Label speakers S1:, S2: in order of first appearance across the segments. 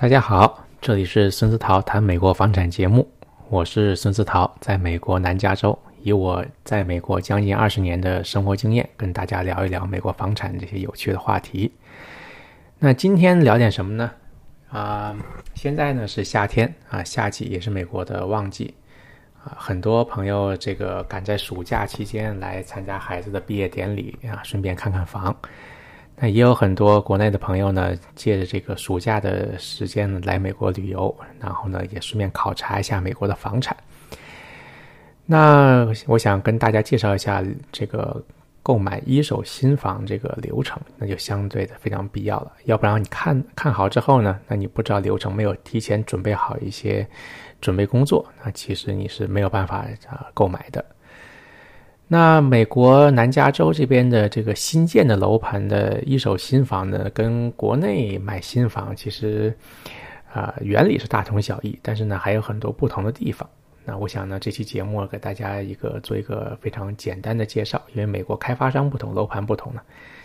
S1: 大家好，这里是孙思桃谈美国房产节目，我是孙思桃，在美国南加州，以我在美国将近二十年的生活经验，跟大家聊一聊美国房产这些有趣的话题。那今天聊点什么呢？啊，现在呢是夏天啊，夏季也是美国的旺季啊，很多朋友这个赶在暑假期间来参加孩子的毕业典礼啊，顺便看看房。那也有很多国内的朋友呢，借着这个暑假的时间来美国旅游，然后呢也顺便考察一下美国的房产。那我想跟大家介绍一下这个购买一手新房这个流程，那就相对的非常必要了。要不然你看看好之后呢，那你不知道流程，没有提前准备好一些准备工作，那其实你是没有办法啊购买的。那美国南加州这边的这个新建的楼盘的一手新房呢，跟国内买新房其实，啊，原理是大同小异，但是呢，还有很多不同的地方。那我想呢，这期节目给大家一个做一个非常简单的介绍，因为美国开发商不同，楼盘不同呢，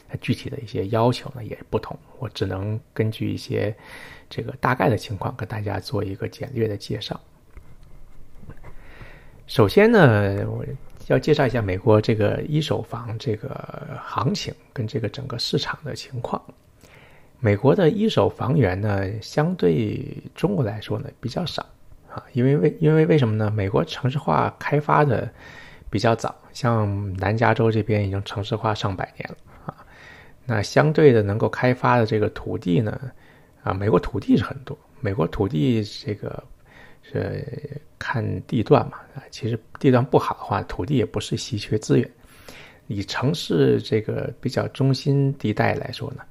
S1: 它具体的一些要求呢也不同，我只能根据一些这个大概的情况，跟大家做一个简略的介绍。首先呢，我。要介绍一下美国这个一手房这个行情跟这个整个市场的情况。美国的一手房源呢，相对中国来说呢比较少啊，因为为因为为什么呢？美国城市化开发的比较早，像南加州这边已经城市化上百年了啊。那相对的能够开发的这个土地呢，啊，美国土地是很多，美国土地这个。是看地段嘛啊，其实地段不好的话，土地也不是稀缺资源。以城市这个比较中心地带来说呢，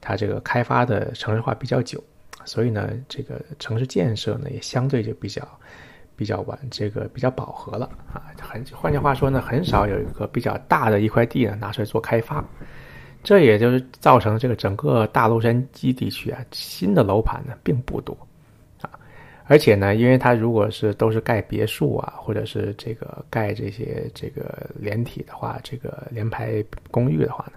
S1: 它这个开发的城市化比较久，所以呢，这个城市建设呢也相对就比较比较晚，这个比较饱和了啊。很换句话说呢，很少有一个比较大的一块地呢拿出来做开发，这也就是造成这个整个大洛杉矶地区啊，新的楼盘呢并不多。而且呢，因为它如果是都是盖别墅啊，或者是这个盖这些这个连体的话，这个联排公寓的话呢，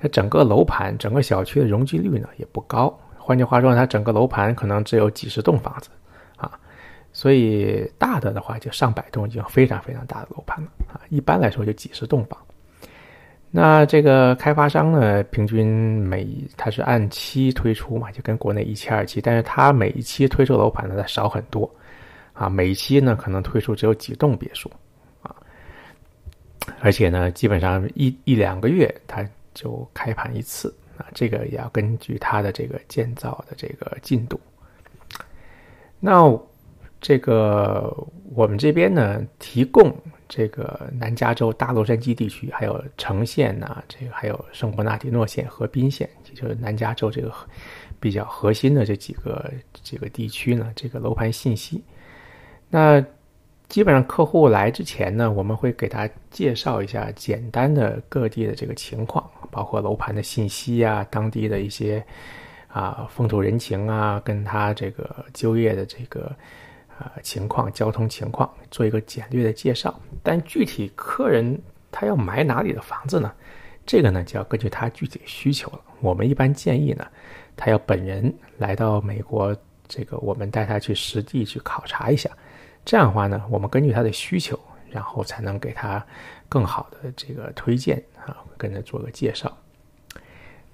S1: 它整个楼盘、整个小区的容积率呢也不高。换句话说，它整个楼盘可能只有几十栋房子啊，所以大的的话就上百栋已经非常非常大的楼盘了啊。一般来说就几十栋房。那这个开发商呢，平均每它是按期推出嘛，就跟国内一期二期，但是它每一期推出楼盘呢，它少很多，啊，每一期呢可能推出只有几栋别墅，啊，而且呢，基本上一一两个月它就开盘一次，啊，这个也要根据它的这个建造的这个进度。那这个我们这边呢，提供。这个南加州大洛杉矶地区，还有城县呐，这个还有圣伯纳迪诺县和宾县，也就是南加州这个比较核心的这几个这个地区呢，这个楼盘信息。那基本上客户来之前呢，我们会给他介绍一下简单的各地的这个情况，包括楼盘的信息啊，当地的一些啊风土人情啊，跟他这个就业的这个。啊，情况、交通情况，做一个简略的介绍。但具体客人他要买哪里的房子呢？这个呢就要根据他具体需求了。我们一般建议呢，他要本人来到美国，这个我们带他去实地去考察一下。这样的话呢，我们根据他的需求，然后才能给他更好的这个推荐啊，跟他做个介绍。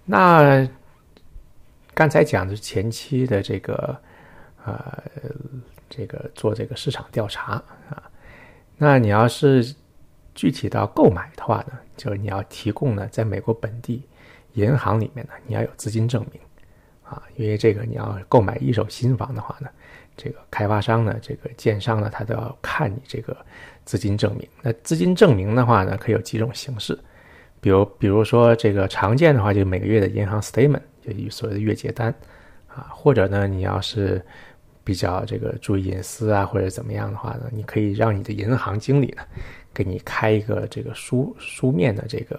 S1: 那刚才讲的前期的这个呃。这个做这个市场调查啊，那你要是具体到购买的话呢，就是你要提供呢，在美国本地银行里面呢，你要有资金证明啊，因为这个你要购买一手新房的话呢，这个开发商呢，这个建商呢，他都要看你这个资金证明。那资金证明的话呢，可以有几种形式，比如比如说这个常见的话，就每个月的银行 statement，就所谓的月结单啊，或者呢，你要是比较这个注意隐私啊，或者怎么样的话呢？你可以让你的银行经理呢，给你开一个这个书书面的这个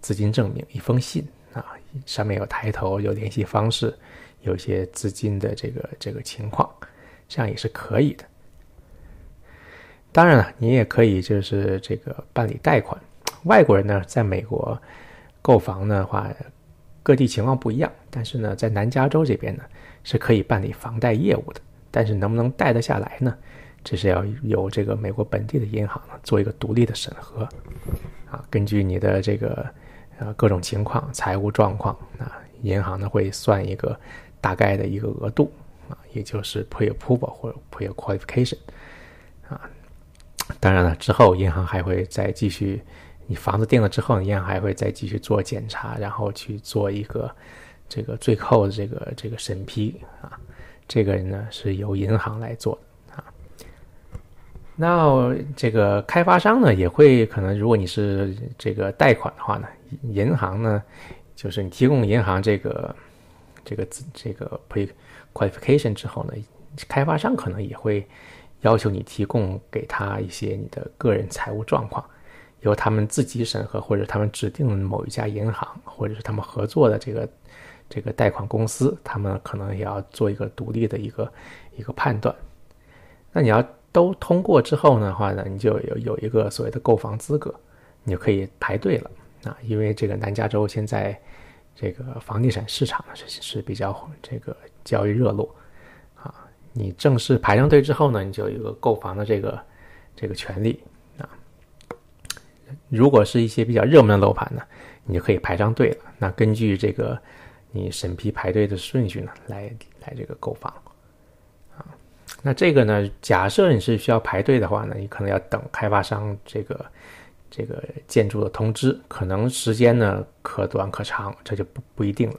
S1: 资金证明，一封信啊，上面有抬头，有联系方式，有些资金的这个这个情况，这样也是可以的。当然了，你也可以就是这个办理贷款。外国人呢，在美国购房的话，各地情况不一样，但是呢，在南加州这边呢。是可以办理房贷业务的，但是能不能贷得下来呢？这是要由这个美国本地的银行呢做一个独立的审核，啊，根据你的这个呃各种情况、财务状况，啊，银行呢会算一个大概的一个额度，啊，也就是 pre-approval 或者 pre-qualification，啊，当然了，之后银行还会再继续，你房子定了之后，银行还会再继续做检查，然后去做一个这个最后的这个这个审批，啊，这个人呢是由银行来做的。那这个开发商呢，也会可能，如果你是这个贷款的话呢，银行呢，就是你提供银行这个这个这个 pre qualification 之后呢，开发商可能也会要求你提供给他一些你的个人财务状况，由他们自己审核，或者他们指定某一家银行，或者是他们合作的这个这个贷款公司，他们可能也要做一个独立的一个一个判断。那你要。都通过之后的话呢，你就有有一个所谓的购房资格，你就可以排队了啊。因为这个南加州现在这个房地产市场是是比较这个交易热络啊。你正式排上队之后呢，你就有一个购房的这个这个权利啊。如果是一些比较热门的楼盘呢，你就可以排上队了。那根据这个你审批排队的顺序呢，来来这个购房。啊那这个呢？假设你是需要排队的话呢，你可能要等开发商这个这个建筑的通知，可能时间呢可短可长，这就不不一定了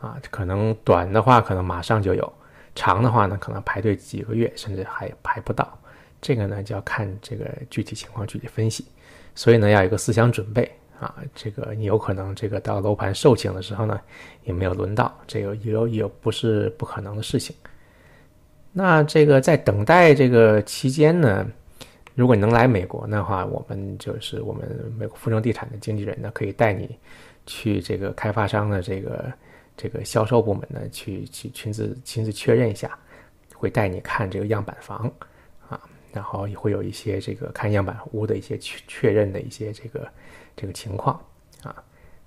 S1: 啊。可能短的话可能马上就有，长的话呢可能排队几个月，甚至还排不到。这个呢就要看这个具体情况具体分析，所以呢要有个思想准备啊。这个你有可能这个到楼盘售罄的时候呢也没有轮到，这个也有也不是不可能的事情。那这个在等待这个期间呢，如果你能来美国的话，我们就是我们美国富盛地产的经纪人呢，可以带你去这个开发商的这个这个销售部门呢，去去亲自亲自确认一下，会带你看这个样板房啊，然后也会有一些这个看样板屋的一些确确认的一些这个这个情况啊。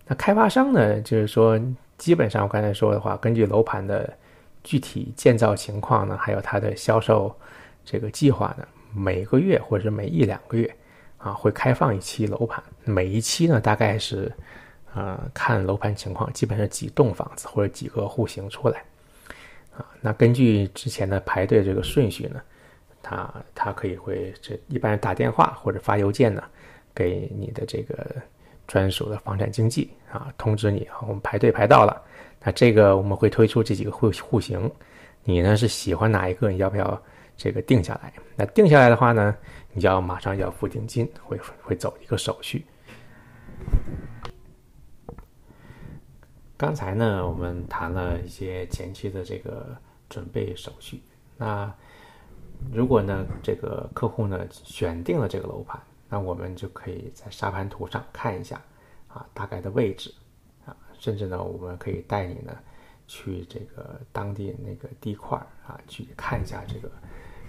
S1: 那开发商呢，就是说基本上我刚才说的话，根据楼盘的。具体建造情况呢，还有它的销售这个计划呢，每个月或者是每一两个月啊，会开放一期楼盘。每一期呢，大概是呃看楼盘情况，基本上几栋房子或者几个户型出来啊。那根据之前的排队这个顺序呢，他他可以会这一般打电话或者发邮件呢，给你的这个专属的房产经纪啊，通知你啊，我们排队排到了。那这个我们会推出这几个户户型，你呢是喜欢哪一个？你要不要这个定下来？那定下来的话呢，你就要马上要付定金，会会走一个手续。刚才呢，我们谈了一些前期的这个准备手续。那如果呢，这个客户呢选定了这个楼盘，那我们就可以在沙盘图上看一下啊，大概的位置。啊甚至呢，我们可以带你呢去这个当地那个地块啊，去看一下这个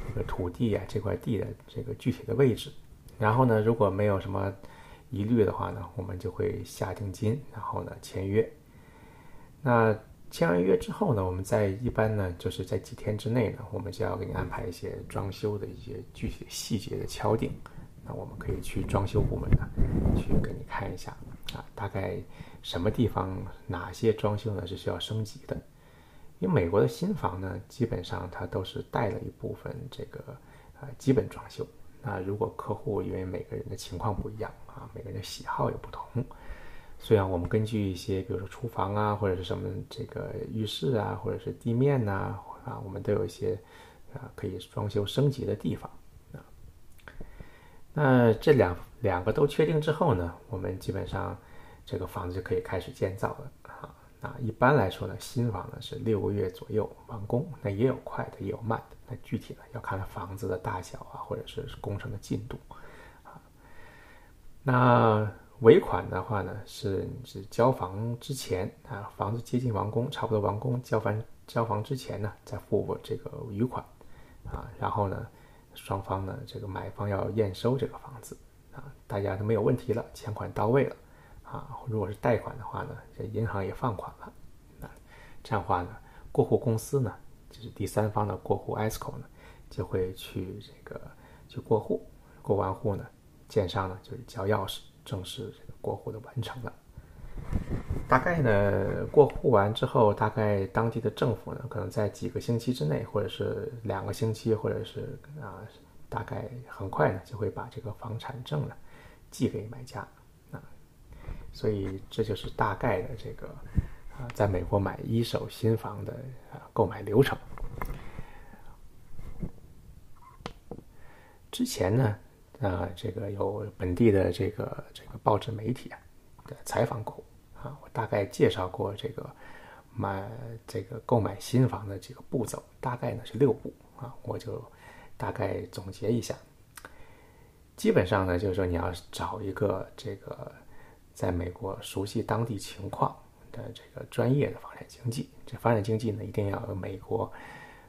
S1: 这个土地啊这块地的这个具体的位置。然后呢，如果没有什么疑虑的话呢，我们就会下定金，然后呢签约。那签完约之后呢，我们在一般呢就是在几天之内呢，我们就要给你安排一些装修的一些具体细节的敲定。那我们可以去装修部门呢去给你看一下啊，大概。什么地方哪些装修呢是需要升级的？因为美国的新房呢，基本上它都是带了一部分这个呃基本装修。那如果客户因为每个人的情况不一样啊，每个人的喜好也不同，所以啊，我们根据一些比如说厨房啊，或者是什么这个浴室啊，或者是地面呐啊，我们都有一些啊可以装修升级的地方。那这两两个都确定之后呢，我们基本上。这个房子就可以开始建造了啊。那一般来说呢，新房呢是六个月左右完工，那也有快的，也有慢的。那具体呢要看房子的大小啊，或者是工程的进度啊。那尾款的话呢，是是交房之前啊，房子接近完工，差不多完工，交房交房之前呢，再付这个余款啊。然后呢，双方呢，这个买方要验收这个房子啊，大家都没有问题了，钱款到位了。啊，如果是贷款的话呢，这银行也放款了，那这样的话呢，过户公司呢，就是第三方的过户 ESCO 呢，就会去这个去过户，过完户呢，建商呢就是交钥匙，正式这个过户的完成了。大概呢，过户完之后，大概当地的政府呢，可能在几个星期之内，或者是两个星期，或者是啊，大概很快呢，就会把这个房产证呢寄给买家啊。所以这就是大概的这个啊，在美国买一手新房的啊购买流程。之前呢，啊，这个有本地的这个这个报纸媒体啊采访过。啊，我大概介绍过这个买这个购买新房的几个步骤，大概呢是六步啊，我就大概总结一下。基本上呢，就是说你要找一个这个在美国熟悉当地情况的这个专业的房产经纪，这房产经纪呢一定要有美国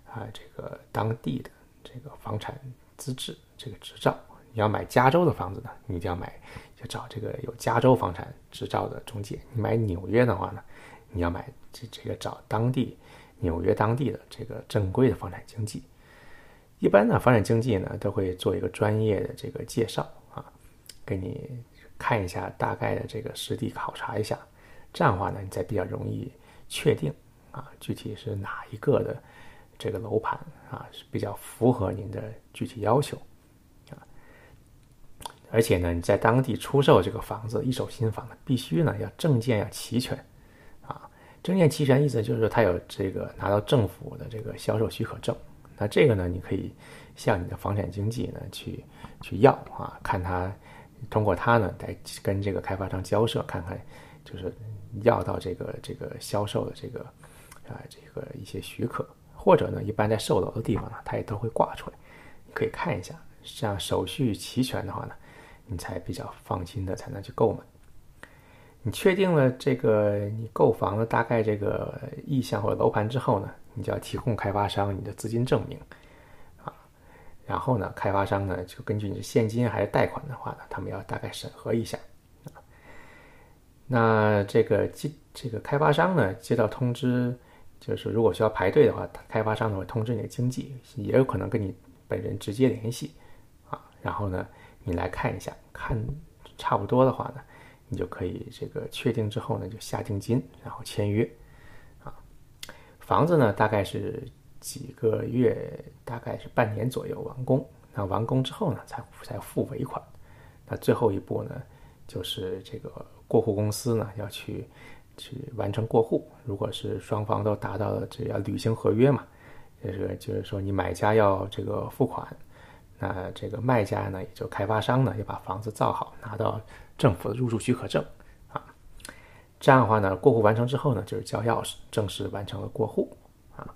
S1: 啊这个当地的这个房产资质这个执照。你要买加州的房子呢，你就要买。就找这个有加州房产执照的中介。你买纽约的话呢，你要买这这个找当地纽约当地的这个正规的房产经纪。一般呢，房产经纪呢都会做一个专业的这个介绍啊，给你看一下大概的这个实地考察一下。这样的话呢，你才比较容易确定啊，具体是哪一个的这个楼盘啊是比较符合您的具体要求。而且呢，你在当地出售这个房子，一手新房呢，必须呢要证件要齐全，啊，证件齐全意思就是说他有这个拿到政府的这个销售许可证。那这个呢，你可以向你的房产经纪呢去去要啊，看他通过他呢来跟这个开发商交涉，看看就是要到这个这个销售的这个啊这个一些许可，或者呢，一般在售楼的地方呢，他也都会挂出来，你可以看一下，这样手续齐全的话呢。你才比较放心的才能去购买。你确定了这个你购房的大概这个意向或者楼盘之后呢，你就要提供开发商你的资金证明啊。然后呢，开发商呢就根据你是现金还是贷款的话呢，他们要大概审核一下啊。那这个接这个开发商呢接到通知，就是如果需要排队的话，开发商呢会通知你的经纪，也有可能跟你本人直接联系啊。然后呢。你来看一下，看差不多的话呢，你就可以这个确定之后呢，就下定金，然后签约，啊，房子呢大概是几个月，大概是半年左右完工。那完工之后呢，才才付尾款。那最后一步呢，就是这个过户公司呢要去去完成过户。如果是双方都达到了这要履行合约嘛，就是就是说你买家要这个付款。那这个卖家呢，也就开发商呢，要把房子造好，拿到政府的入住许可证啊。这样的话呢，过户完成之后呢，就是交钥匙，正式完成了过户啊。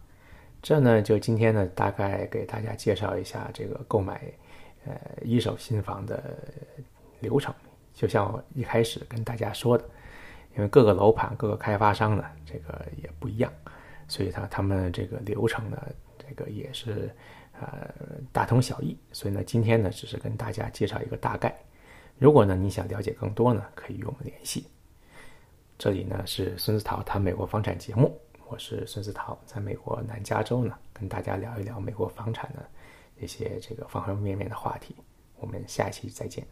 S1: 这呢，就今天呢，大概给大家介绍一下这个购买呃一手新房的流程。就像我一开始跟大家说的，因为各个楼盘、各个开发商呢，这个也不一样，所以他他们这个流程呢，这个也是。呃，大同小异。所以呢，今天呢，只是跟大家介绍一个大概。如果呢，你想了解更多呢，可以与我们联系。这里呢是孙思桃谈美国房产节目，我是孙思桃，在美国南加州呢，跟大家聊一聊美国房产的那些这个方方面面的话题。我们下期再见。